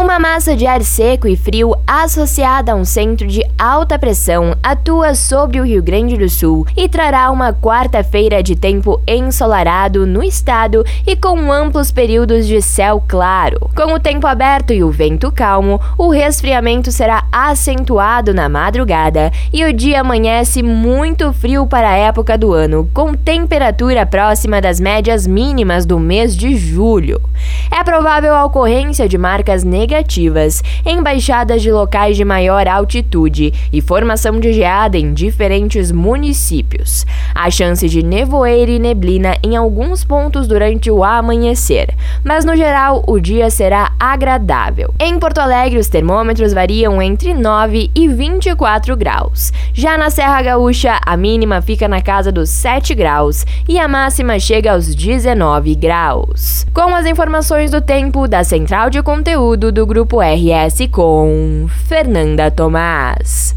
Uma massa de ar seco e frio associada a um centro de alta pressão atua sobre o Rio Grande do Sul e trará uma quarta-feira de tempo ensolarado no estado e com amplos períodos de céu claro. Com o tempo aberto e o vento calmo, o resfriamento será acentuado na madrugada e o dia amanhece muito frio para a época do ano, com temperatura próxima das médias mínimas do mês de julho. É provável a ocorrência de marcas negativas em baixadas de locais de maior altitude e formação de geada em diferentes municípios. Há chance de nevoeiro e neblina em alguns pontos durante o amanhecer, mas no geral o dia será agradável. Em Porto Alegre, os termômetros variam entre 9 e 24 graus. Já na Serra Gaúcha, a mínima fica na casa dos 7 graus e a máxima chega aos 19 graus. Com as informações do tempo da Central de Conteúdo do Grupo RS com Fernanda Tomás.